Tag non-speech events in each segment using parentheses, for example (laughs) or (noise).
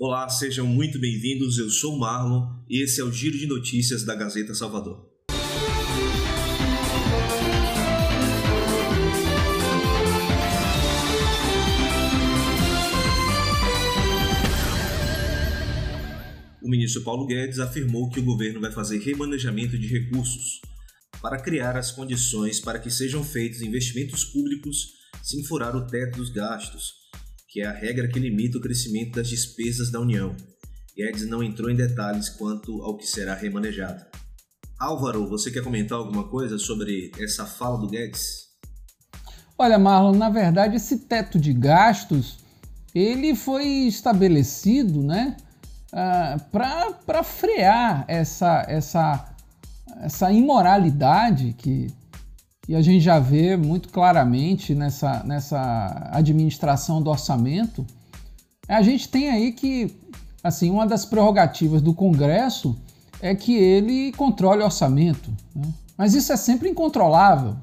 Olá, sejam muito bem-vindos. Eu sou o Marlon e esse é o Giro de Notícias da Gazeta Salvador. O ministro Paulo Guedes afirmou que o governo vai fazer remanejamento de recursos para criar as condições para que sejam feitos investimentos públicos sem furar o teto dos gastos, que é a regra que limita o crescimento das despesas da União. Guedes não entrou em detalhes quanto ao que será remanejado. Álvaro, você quer comentar alguma coisa sobre essa fala do Guedes? Olha, Marlon, na verdade esse teto de gastos ele foi estabelecido, né, uh, ah, para frear essa, essa, essa imoralidade que, que a gente já vê muito claramente nessa, nessa administração do orçamento. A gente tem aí que, assim, uma das prerrogativas do Congresso é que ele controle o orçamento. Né? Mas isso é sempre incontrolável.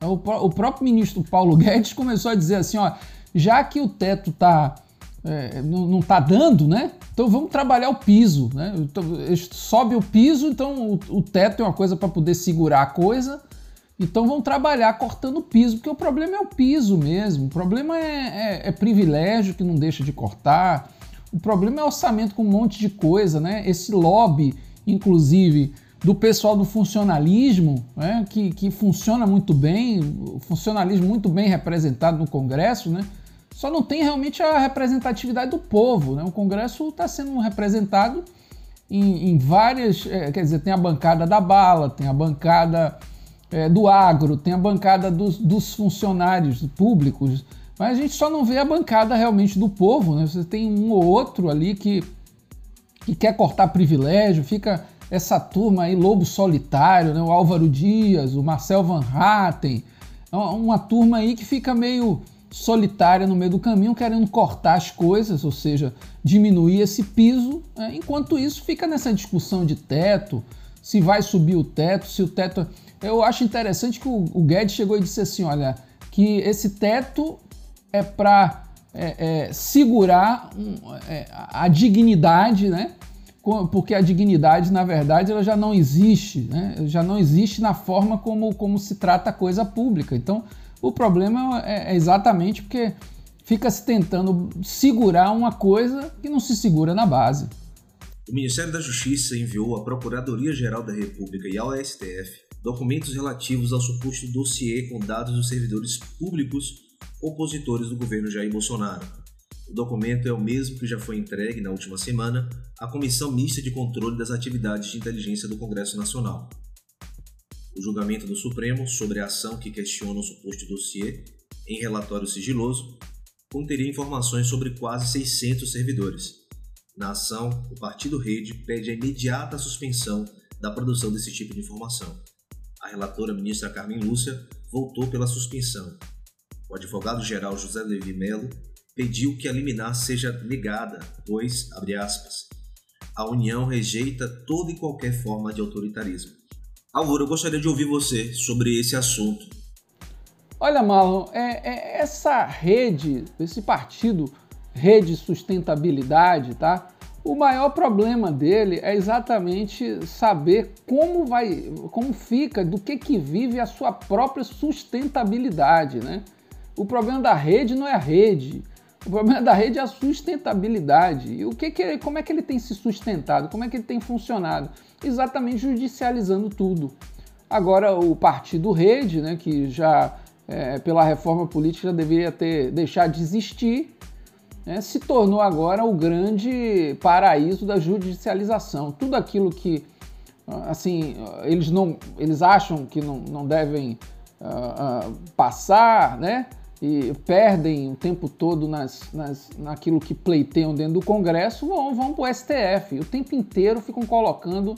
O, próprio ministro Paulo (laughs) Guedes começou a dizer assim, ó, já que o teto está é, não está dando, né? Então vamos trabalhar o piso, né? Então, sobe o piso, então o, o teto é uma coisa para poder segurar a coisa. Então vamos trabalhar cortando o piso, porque o problema é o piso mesmo. O problema é, é, é privilégio que não deixa de cortar. O problema é orçamento com um monte de coisa, né? Esse lobby, inclusive, do pessoal do funcionalismo, né? que, que funciona muito bem, o funcionalismo muito bem representado no Congresso, né? Só não tem realmente a representatividade do povo. Né? O Congresso está sendo representado em, em várias. É, quer dizer, tem a bancada da bala, tem a bancada é, do agro, tem a bancada dos, dos, funcionários públicos, mas a gente só não vê a bancada realmente do povo. Né? Você tem um ou outro ali que, que quer cortar privilégio, fica essa turma aí, Lobo Solitário, né? o Álvaro Dias, o Marcel Van Hatten, é uma turma aí que fica meio solitária no meio do caminho, querendo cortar as coisas, ou seja, diminuir esse piso. Né? Enquanto isso, fica nessa discussão de teto, se vai subir o teto, se o teto. Eu acho interessante que o, Guedes chegou e disse assim: olha, que esse teto é para é, é, segurar um, é, a dignidade, né? Porque a dignidade, na verdade, ela já não existe, né? Já não existe na forma como, como se trata a coisa pública. Então, o problema é, é exatamente porque fica se tentando segurar uma coisa que não se segura na base. O Ministério da Justiça enviou à Procuradoria-Geral da República e ao STF documentos relativos ao suposto dossiê com dados dos servidores públicos opositores do governo Jair Bolsonaro. O documento é o mesmo que já foi entregue na última semana à Comissão Mista de Controle das Atividades de Inteligência do Congresso Nacional. O julgamento do Supremo sobre a ação que questiona o suposto dossiê em relatório sigiloso conteria informações sobre quase 600 servidores. Na ação, o Partido Rede pede a imediata suspensão da produção desse tipo de informação. A relatora ministra Carmen Lúcia voltou pela suspensão. O advogado-geral José Levi Melo pediu que a liminar seja negada, pois, abre aspas, a União rejeita toda e qualquer forma de autoritarismo. Álvaro, eu gostaria de ouvir você sobre esse assunto. Olha, Marlon, é, é essa rede, esse partido, Rede Sustentabilidade, tá? O maior problema dele é exatamente saber como vai, como fica, do que que vive a sua própria sustentabilidade, né? O problema da rede não é a rede. O problema da rede é a sustentabilidade. E o que que, como é que ele tem se sustentado? Como é que ele tem funcionado? Exatamente judicializando tudo. Agora, o partido Rede, né, que já é, pela reforma política deveria ter deixado de existir, né, se tornou agora o grande paraíso da judicialização. Tudo aquilo que assim eles não eles acham que não, não devem uh, uh, passar, né? e perdem o tempo todo nas, nas, naquilo que pleiteiam dentro do Congresso, vão, vão para o STF. O tempo inteiro ficam colocando.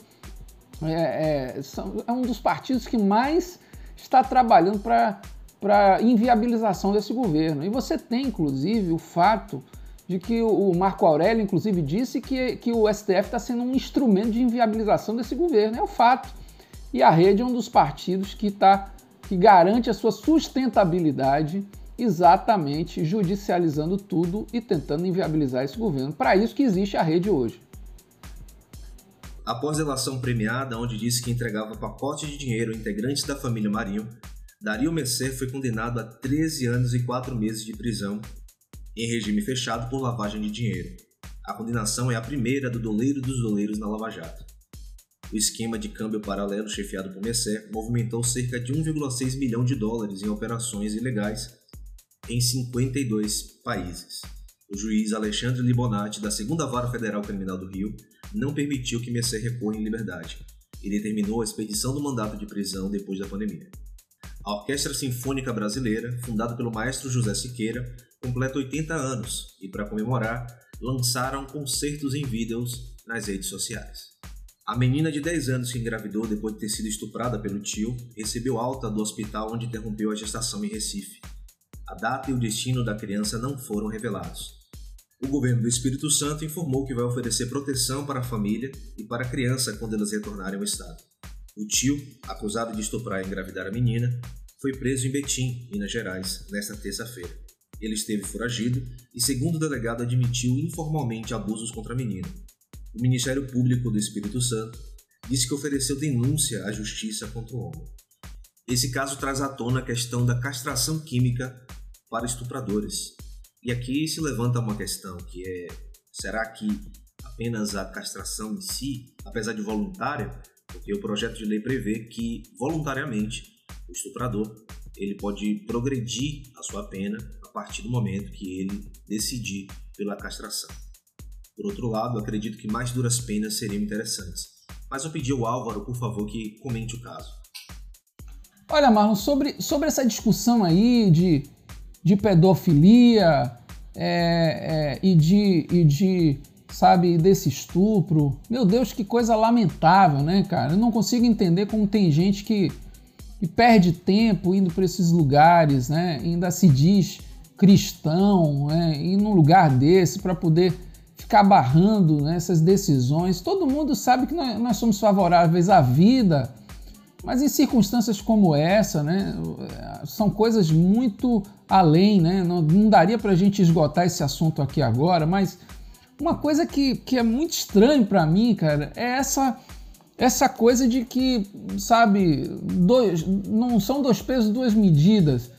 É, é, são, é um dos partidos que mais está trabalhando para inviabilização desse governo. E você tem, inclusive, o fato de que o Marco Aurélio, inclusive, disse que, que o STF está sendo um instrumento de inviabilização desse governo. É o fato. E a rede é um dos partidos que, tá, que garante a sua sustentabilidade exatamente judicializando tudo e tentando inviabilizar esse governo. Para isso que existe a rede hoje. Após delação premiada, onde disse que entregava pacote de dinheiro a integrantes da família Marinho, Dario Messer foi condenado a 13 anos e 4 meses de prisão em regime fechado por lavagem de dinheiro. A condenação é a primeira do doleiro dos doleiros na Lava Jato. O esquema de câmbio paralelo chefiado por Messer movimentou cerca de 1,6 milhão de dólares em operações ilegais em 52 países. O juiz Alexandre Libonati, da Segunda Vara Federal Criminal do Rio, não permitiu que Messer recorra em liberdade e determinou a expedição do mandato de prisão depois da pandemia. A Orquestra Sinfônica Brasileira, fundada pelo maestro José Siqueira, completa 80 anos e, para comemorar, lançaram concertos em vídeos nas redes sociais. A menina de 10 anos que engravidou depois de ter sido estuprada pelo tio recebeu alta do hospital onde interrompeu a gestação em Recife. A data e o destino da criança não foram revelados. O governo do Espírito Santo informou que vai oferecer proteção para a família e para a criança quando elas retornarem ao estado. O tio, acusado de estuprar e engravidar a menina, foi preso em Betim, Minas Gerais, nesta terça-feira. Ele esteve foragido e, segundo o delegado, admitiu informalmente abusos contra a menina. O Ministério Público do Espírito Santo disse que ofereceu denúncia à justiça contra o homem. Esse caso traz à tona a questão da castração química para estupradores. E aqui se levanta uma questão que é: será que apenas a castração em si, apesar de voluntária, porque o projeto de lei prevê que voluntariamente o estuprador ele pode progredir a sua pena a partir do momento que ele decidir pela castração. Por outro lado, acredito que mais duras penas seriam interessantes. Mas eu pedi ao Álvaro, por favor, que comente o caso. Olha, Marlon, sobre, sobre essa discussão aí de de pedofilia é, é, e, de, e de, sabe, desse estupro. Meu Deus, que coisa lamentável, né, cara? Eu não consigo entender como tem gente que, que perde tempo indo para esses lugares, né? Ainda se diz cristão, né? Ir num lugar desse para poder ficar barrando né, essas decisões. Todo mundo sabe que nós, nós somos favoráveis à vida, mas em circunstâncias como essa, né, são coisas muito além, né? Não, não daria para a gente esgotar esse assunto aqui agora, mas uma coisa que, que é muito estranho para mim, cara, é essa essa coisa de que, sabe, dois, não são dois pesos, duas medidas.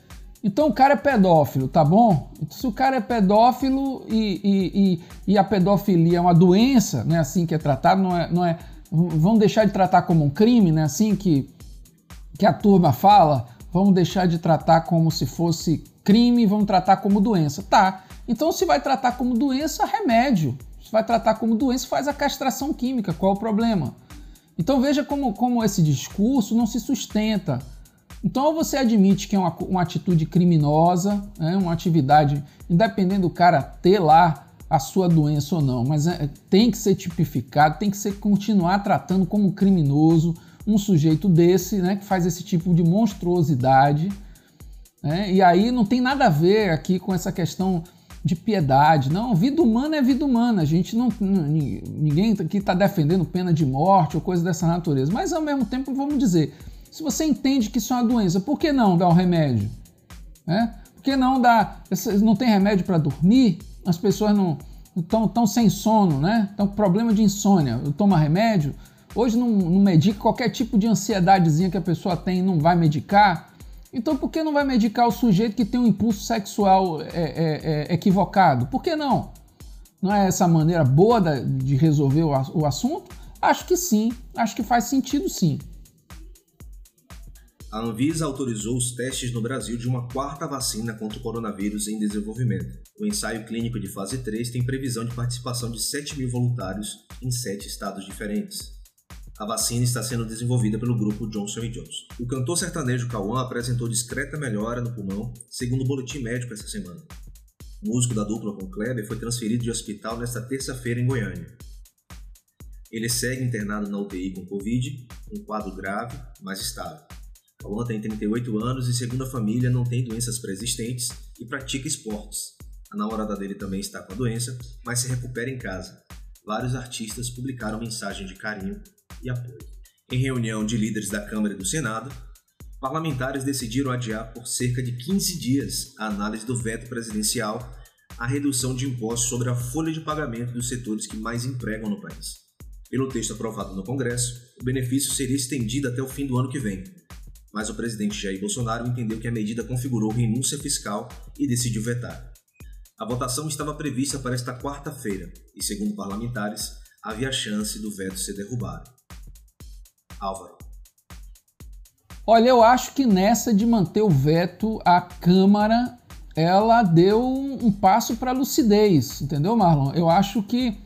Então o cara é pedófilo, tá bom? Se o cara é pedófilo e, e, e, e a pedofilia é uma doença, né? Assim que é tratado, não é, não é. Vão deixar de tratar como um crime, né? Assim que, que a turma fala, vamos deixar de tratar como se fosse crime, vamos tratar como doença. Tá. Então, se vai tratar como doença, remédio. Se vai tratar como doença, faz a castração química. Qual o problema? Então, veja como, como esse discurso não se sustenta. Então, ou você admite que é uma, uma atitude criminosa, né, uma atividade, independente do cara ter lá a sua doença ou não, mas é, tem que ser tipificado, tem que ser continuar tratando como criminoso um sujeito desse, né, que faz esse tipo de monstruosidade. Né? E aí não tem nada a ver aqui com essa questão de piedade. Não, vida humana é vida humana. A gente não. Ninguém aqui está defendendo pena de morte ou coisa dessa natureza. Mas ao mesmo tempo, vamos dizer, se você entende que isso é uma doença, por que não dar o um remédio? Né? Por que não dar. Não tem remédio para dormir? As pessoas não estão tão sem sono, né? Estão com problema de insônia. Toma remédio. Hoje não, não qualquer tipo de ansiedadezinha que a pessoa tem, não vai medicar. Então por que não vai medicar o sujeito que tem um impulso sexual é, é, é, equivocado? Por que não? Não é essa maneira boa de resolver o assunto? Acho que sim, acho que faz sentido sim. A Anvisa autorizou os testes no Brasil de uma quarta vacina contra o coronavírus em desenvolvimento. O ensaio clínico de fase 3 tem previsão de participação de 7 mil voluntários em sete estados diferentes. A vacina está sendo desenvolvida pelo grupo Johnson Johnson. O cantor sertanejo Cauã apresentou discreta melhora no pulmão, segundo o boletim médico essa semana. O músico da dupla com Kleber foi transferido de hospital nesta terça-feira em Goiânia. Ele segue internado na UTI com Covid, um quadro grave, mas estável. Cauã tem 38 anos e, segundo a família, não tem doenças pré-existentes e pratica esportes. A namorada dele também está com a doença, mas se recupera em casa. Vários artistas publicaram mensagem de carinho e apoio. Em reunião de líderes da Câmara e do Senado, Parlamentares decidiram adiar por cerca de 15 dias a análise do veto presidencial à redução de impostos sobre a folha de pagamento dos setores que mais empregam no país. Pelo texto aprovado no Congresso, o benefício seria estendido até o fim do ano que vem, mas o presidente Jair Bolsonaro entendeu que a medida configurou renúncia fiscal e decidiu vetar. A votação estava prevista para esta quarta-feira e, segundo parlamentares, havia chance do veto ser derrubado. Álvaro. Olha, eu acho que nessa de manter o veto, a Câmara ela deu um passo para lucidez, entendeu, Marlon? Eu acho que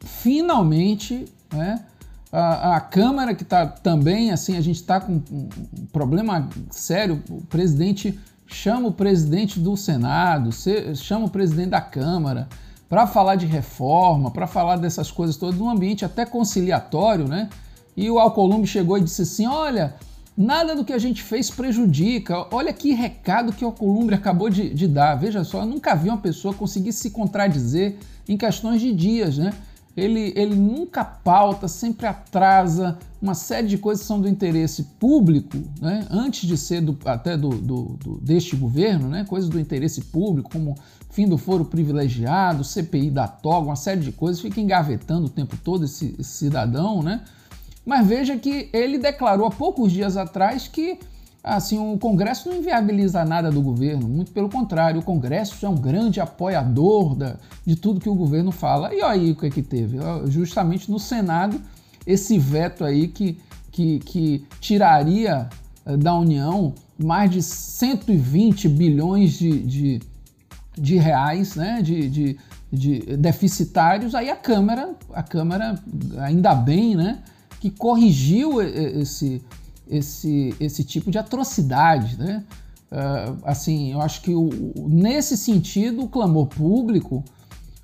finalmente né, a, a Câmara, que está também, assim, a gente está com um problema sério, o presidente chama o presidente do Senado, chama o presidente da Câmara para falar de reforma, para falar dessas coisas todas, num ambiente até conciliatório, né? E o Alcolumbre chegou e disse assim: olha, nada do que a gente fez prejudica. Olha que recado que o Alcolumbre acabou de, de dar. Veja só, eu nunca vi uma pessoa conseguir se contradizer em questões de dias, né? Ele, ele nunca pauta, sempre atrasa uma série de coisas que são do interesse público, né? antes de ser do, até do, do, do, deste governo, né? coisas do interesse público, como fim do foro privilegiado, CPI da toga, uma série de coisas, fica engavetando o tempo todo esse, esse cidadão, né? Mas veja que ele declarou há poucos dias atrás que assim o Congresso não inviabiliza nada do governo, muito pelo contrário, o Congresso é um grande apoiador da, de tudo que o governo fala. E aí o que é que teve? Justamente no Senado, esse veto aí que, que, que tiraria eh, da União mais de 120 bilhões de, de, de reais né, de, de, de deficitários, aí a Câmara, a Câmara, ainda bem, né? que corrigiu esse, esse, esse tipo de atrocidade, né? Uh, assim, eu acho que o, nesse sentido o clamor público,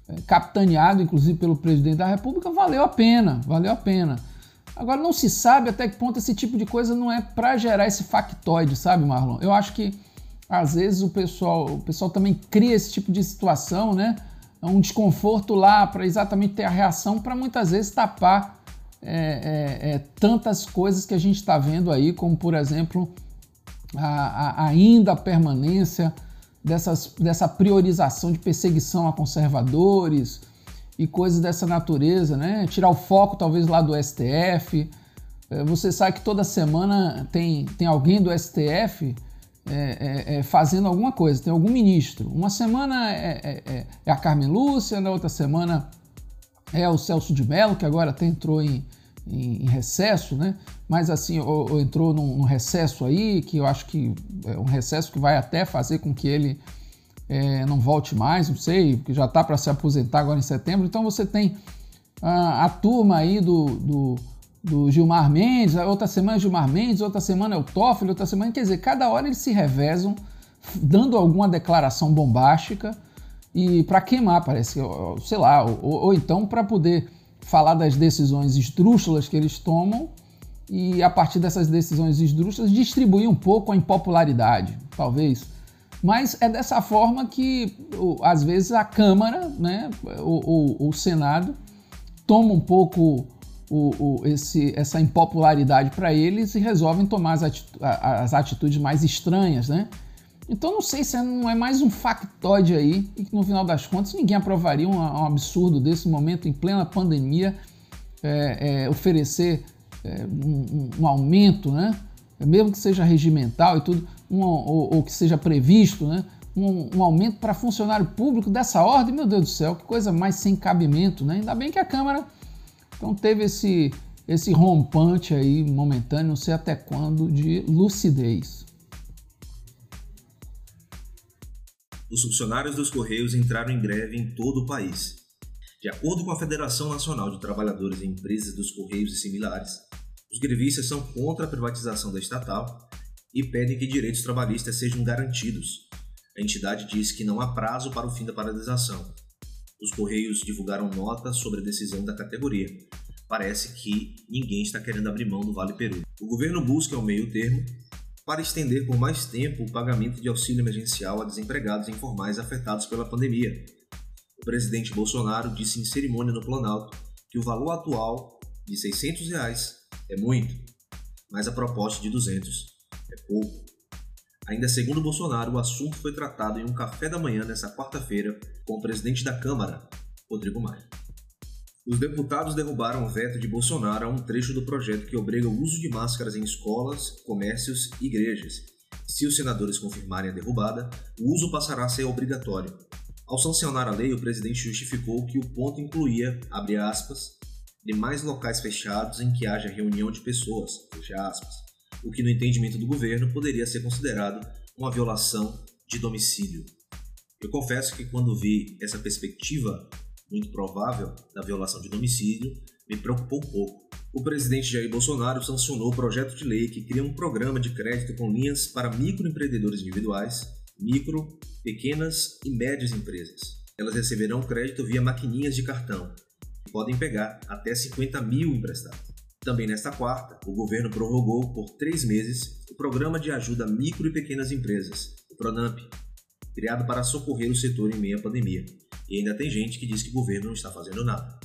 é, capitaneado inclusive pelo presidente da República, valeu a pena, valeu a pena. Agora não se sabe até que ponto esse tipo de coisa não é para gerar esse factoide, sabe, Marlon? Eu acho que às vezes o pessoal, o pessoal também cria esse tipo de situação, né? Um desconforto lá para exatamente ter a reação para muitas vezes tapar é, é, é, tantas coisas que a gente está vendo aí, como por exemplo a, a, ainda a permanência dessas, dessa priorização de perseguição a conservadores e coisas dessa natureza, né? Tirar o foco talvez lá do STF. É, você sabe que toda semana tem, tem alguém do STF é, é, é, fazendo alguma coisa, tem algum ministro. Uma semana é, é, é a Carmen Lúcia, na outra semana é o Celso de Mello, que agora até entrou em, em, em recesso, né? Mas assim, ou, ou entrou num, num, recesso aí, que eu acho que é um recesso que vai até fazer com que ele não volte mais, não sei, porque já está para se aposentar agora em setembro. Então você tem a, a turma aí do, do, do, Gilmar Mendes, outra semana é Gilmar Mendes, outra semana é o Toffoli, outra semana, quer dizer, cada hora eles se revezam dando alguma declaração bombástica e para queimar, parece, sei lá, ou, ou então para poder falar das decisões esdrúxulas que eles tomam e, a partir dessas decisões esdrúxulas, distribuir um pouco a impopularidade, talvez. Mas é dessa forma que, às vezes, a Câmara, né, o, o, o Senado, toma um pouco o, o, esse, essa impopularidade para eles e resolvem tomar as, atitu as atitudes mais estranhas, né? Então não sei se não é mais um factoide aí e que no final das contas ninguém aprovaria um, um absurdo desse momento em plena pandemia é, é, oferecer é, um, um, aumento, né? mesmo que seja regimental e tudo, um, ou, ou, que seja previsto, né? um, aumento para funcionário público dessa ordem, meu Deus do céu, que coisa mais sem cabimento, né? Ainda bem que a Câmara então teve esse, esse rompante aí momentâneo, não sei até quando, de lucidez. os funcionários dos Correios entraram em greve em todo o país. De acordo com a Federação Nacional de Trabalhadores e Empresas dos Correios e similares, os grevistas são contra a privatização da estatal e pedem que direitos trabalhistas sejam garantidos. A entidade diz que não há prazo para o fim da paralisação. Os Correios divulgaram nota sobre a decisão da categoria. Parece que ninguém está querendo abrir mão do Vale Peru. O governo busca o meio termo para estender por mais tempo o pagamento de auxílio emergencial a desempregados informais afetados pela pandemia. O presidente Bolsonaro disse em cerimônia no Planalto que o valor atual de 600 reais é muito, mas a proposta de 200 é É pouco. Ainda segundo Bolsonaro, o assunto foi tratado em um café da manhã nesta quarta-feira com o presidente da Câmara, Rodrigo Maia. Os deputados derrubaram o veto de Bolsonaro a um trecho do projeto que obriga o uso de máscaras em escolas, comércios e igrejas. Se os senadores confirmarem a derrubada, o uso passará a ser obrigatório. Ao sancionar a lei, o presidente justificou que o ponto incluía, abre aspas, demais locais fechados em que haja reunião de pessoas, fecha aspas, o que no entendimento do governo poderia ser considerado uma violação de domicílio. Eu confesso que quando vi essa perspectiva muito provável da violação de domicílio, me preocupou um pouco. O presidente Jair Bolsonaro sancionou o projeto de lei que cria um programa de crédito com linhas para microempreendedores individuais, micro, pequenas e médias empresas. Elas receberão crédito via maquininhas de cartão e podem pegar até 50 mil emprestados. Também nesta quarta, o governo prorrogou por três meses o Programa de Ajuda a Micro e Pequenas Empresas, o PRONAMP, criado para socorrer o setor em meio à pandemia. E ainda tem gente que diz que o governo não está fazendo nada.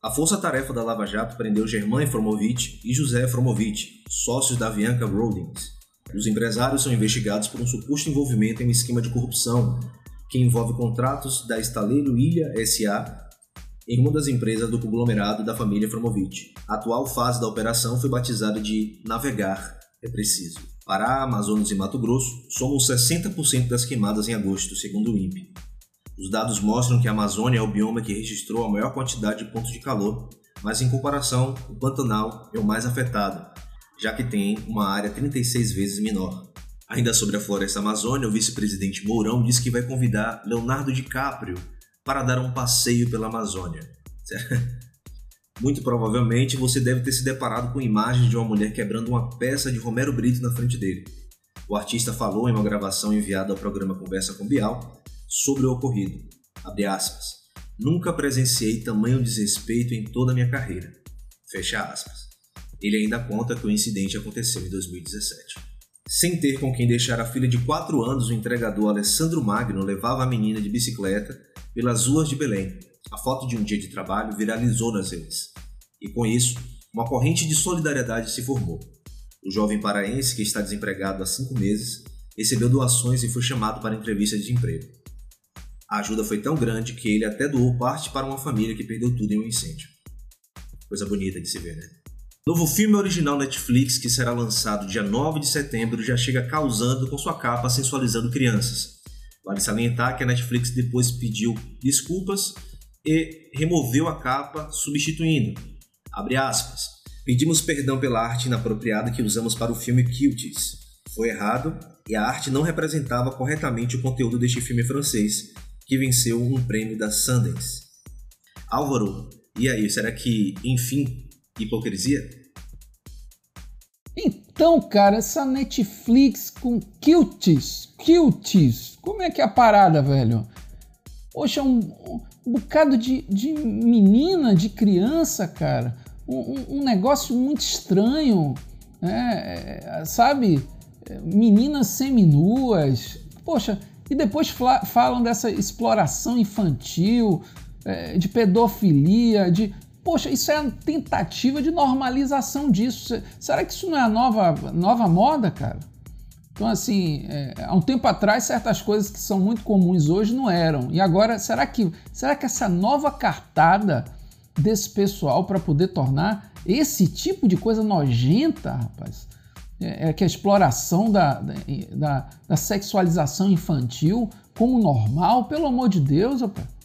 A força-tarefa da Lava Jato prendeu Germán Efromovich e José Efromovich, sócios da Avianca Holdings. Os empresários são investigados por um suposto envolvimento em um esquema de corrupção que envolve contratos da Estaleiro Ilha SA em uma das empresas do conglomerado da família Efromovich. A atual fase da operação foi batizada de Navegar é Preciso. Pará, Amazonas e Mato Grosso somam 60% das queimadas em agosto, segundo o INPE. Os dados mostram que a Amazônia é o bioma que registrou a maior quantidade de pontos de calor, mas em comparação, o Pantanal é o mais afetado, já que tem uma área 36 vezes menor. Ainda sobre a floresta amazônica, o vice-presidente Mourão disse que vai convidar Leonardo DiCaprio para dar um passeio pela Amazônia. (laughs) Muito provavelmente você deve ter se deparado com imagens de uma mulher quebrando uma peça de Romero Brito na frente dele. O artista falou em uma gravação enviada ao programa Conversa com Bial sobre o ocorrido. Aspas, Nunca presenciei tamanho desrespeito em toda a minha carreira. Fecha aspas. Ele ainda conta que o incidente aconteceu em 2017. Sem ter com quem deixar a filha de 4 anos, o entregador Alessandro Magno levava a menina de bicicleta pelas ruas de Belém. A foto de um dia de trabalho viralizou nas redes. E com isso, uma corrente de solidariedade se formou. O jovem paraense, que está desempregado há cinco meses, recebeu doações e foi chamado para entrevista de emprego. A ajuda foi tão grande que ele até doou parte para uma família que perdeu tudo em um incêndio. Coisa bonita de se ver, né? Novo filme original Netflix que será lançado dia 9 de setembro já chega causando com sua capa sensualizando crianças. Vale salientar que a Netflix depois pediu desculpas e removeu a capa, substituindo. Abre aspas. Pedimos perdão pela arte inapropriada que usamos para o filme Cuties. Foi errado e a arte não representava corretamente o conteúdo deste filme francês, que venceu um prêmio da Sundance. Álvaro, e aí, será que, enfim, hipocrisia? Então, cara, essa Netflix com cuties, cuties, como é que é a parada, velho? Poxa, um, um bocado de, de menina, de criança, cara, um, um negócio muito estranho, né? É, sabe? Meninas seminuas, poxa, e depois falam dessa exploração infantil, é, de pedofilia, de. Poxa, isso é a tentativa de normalização disso. Será que isso não é a nova, nova moda, cara? Então, assim, é, há um tempo atrás, certas coisas que são muito comuns hoje não eram. E agora, será que, será que essa nova cartada desse pessoal para poder tornar esse tipo de coisa nojenta, rapaz, é, é, que a exploração da, da, da, sexualização infantil como normal, pelo amor de Deus, rapaz.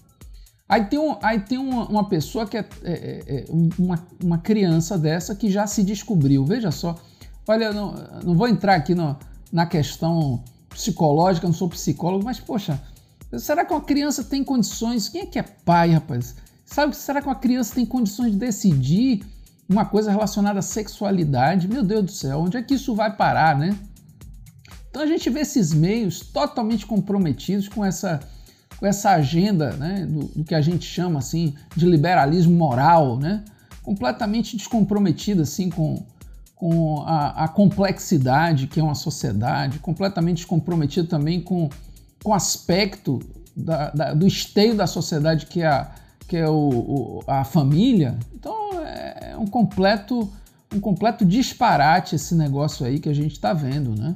Aí tem, um, aí tem uma, uma pessoa que é, é, é, é uma, uma criança dessa que já se descobriu. Veja só. Olha, não, não vou entrar aqui no, na questão psicológica, não sou psicólogo, mas poxa, será que uma criança tem condições? Quem é que é pai, rapaz? Sabe, será que uma criança tem condições de decidir uma coisa relacionada à sexualidade. Meu Deus do céu, onde é que isso vai parar, né? Então a gente vê esses meios totalmente comprometidos com essa, com essa agenda né, do, do que a gente chama assim de liberalismo moral, né? completamente descomprometida assim com, com a, a, complexidade que é uma sociedade, completamente descomprometida também com, com o aspecto da, da, do esteio da sociedade que é a, que é o, o, a família. Então é um completo, um completo disparate esse negócio aí que a gente está vendo, né?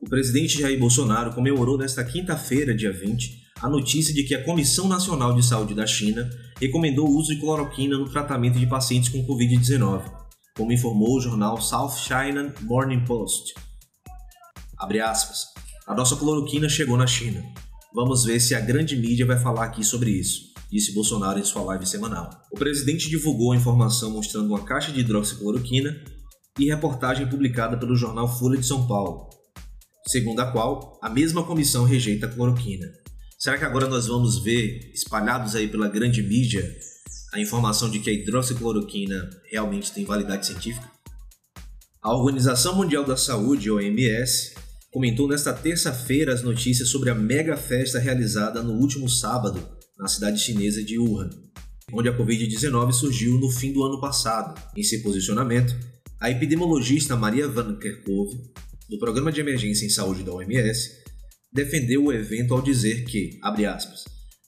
O presidente Jair Bolsonaro comemorou nesta quinta-feira, dia 20, a notícia de que a Comissão Nacional de Saúde da China recomendou o uso de cloroquina no tratamento de pacientes com Covid-19, como informou o jornal South China Morning Post. Abre aspas. A nossa cloroquina chegou na China. Vamos ver se a grande mídia vai falar aqui sobre isso disse Bolsonaro em sua live semanal. O presidente divulgou a informação mostrando uma caixa de hidroxicloroquina e reportagem publicada pelo jornal Folha de São Paulo, segundo a qual a mesma comissão rejeita a cloroquina. Será que agora nós vamos ver espalhados aí pela grande mídia a informação de que a hidroxicloroquina realmente tem validade científica? A Organização Mundial da Saúde, OMS, comentou nesta terça-feira as notícias sobre a mega festa realizada no último sábado na cidade chinesa de Wuhan, onde a Covid-19 surgiu no fim do ano passado. Em seu posicionamento, a epidemiologista Maria Van Kerkhove, do Programa de Emergência em Saúde da OMS, defendeu o evento ao dizer que, abre aspas,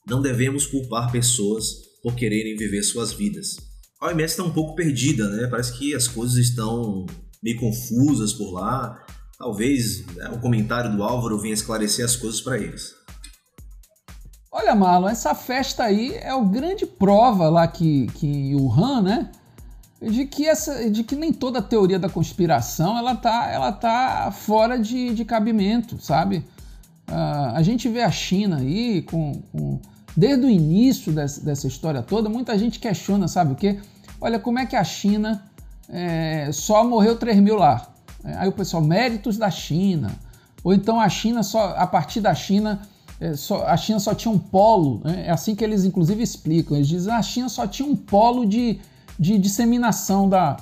não devemos culpar pessoas por quererem viver suas vidas. A OMS está um pouco perdida, né? Parece que as coisas estão meio confusas por lá. Talvez né, o comentário do Álvaro venha esclarecer as coisas para eles. Olha, Marlon, essa festa aí é o grande prova lá que, que em Wuhan, né? De que, essa, de que nem toda a teoria da conspiração ela tá, ela tá fora de, de cabimento, sabe? Uh, a gente vê a China aí com, com desde o início dessa, dessa, história toda, muita gente questiona, sabe o quê? Olha, como é que a China é, só morreu 3 mil lá? Aí o pessoal, méritos da China. Ou então a China só, a partir da China, é, só, a China só tinha um polo, né? é assim que eles inclusive explicam. Eles dizem ah, a China só tinha um polo de, de disseminação da,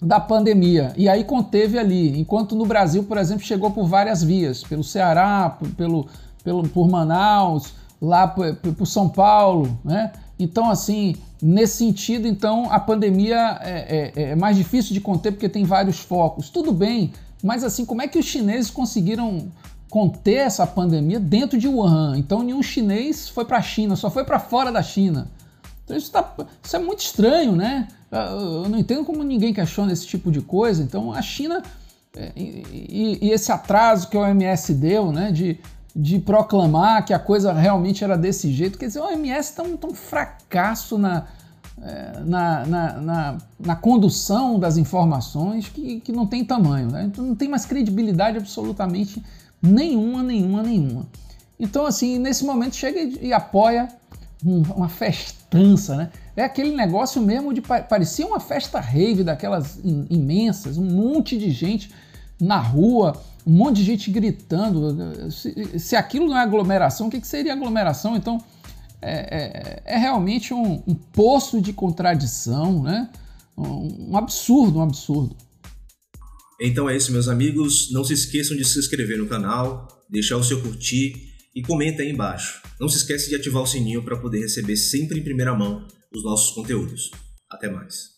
da pandemia. E aí conteve ali. Enquanto no Brasil, por exemplo, chegou por várias vias, pelo Ceará, pelo, pelo, por Manaus, lá por, por São Paulo, né? Então, assim, nesse sentido, então, a pandemia é, é, é, mais difícil de conter porque tem vários focos. Tudo bem, mas assim, como é que os chineses conseguiram conter essa pandemia dentro de Wuhan. Então nenhum chinês foi para a China, só foi para fora da China. Então isso, tá, isso, é muito estranho, né? Eu não entendo como ninguém questiona esse tipo de coisa. Então a China é, e, e esse atraso que a OMS deu, né, de, de proclamar que a coisa realmente era desse jeito, quer dizer, a OMS está um, tá um fracasso na, é, na, na, na, na, condução das informações que, que não tem tamanho, né? Então não tem mais credibilidade absolutamente Nenhuma, nenhuma, nenhuma. Então, assim, nesse momento chega e apoia uma festança, né? É aquele negócio mesmo de parecia uma festa rave daquelas imensas, um monte de gente na rua, um monte de gente gritando. Se, se aquilo não é aglomeração, o que, que seria aglomeração? Então, é, é, é realmente um, um, poço de contradição, né? Um, um absurdo, um absurdo. Então é isso, meus amigos. Não se esqueçam de se inscrever no canal, deixar o seu curtir e comenta aí embaixo. Não se esqueça de ativar o sininho para poder receber sempre em primeira mão os nossos conteúdos. Até mais.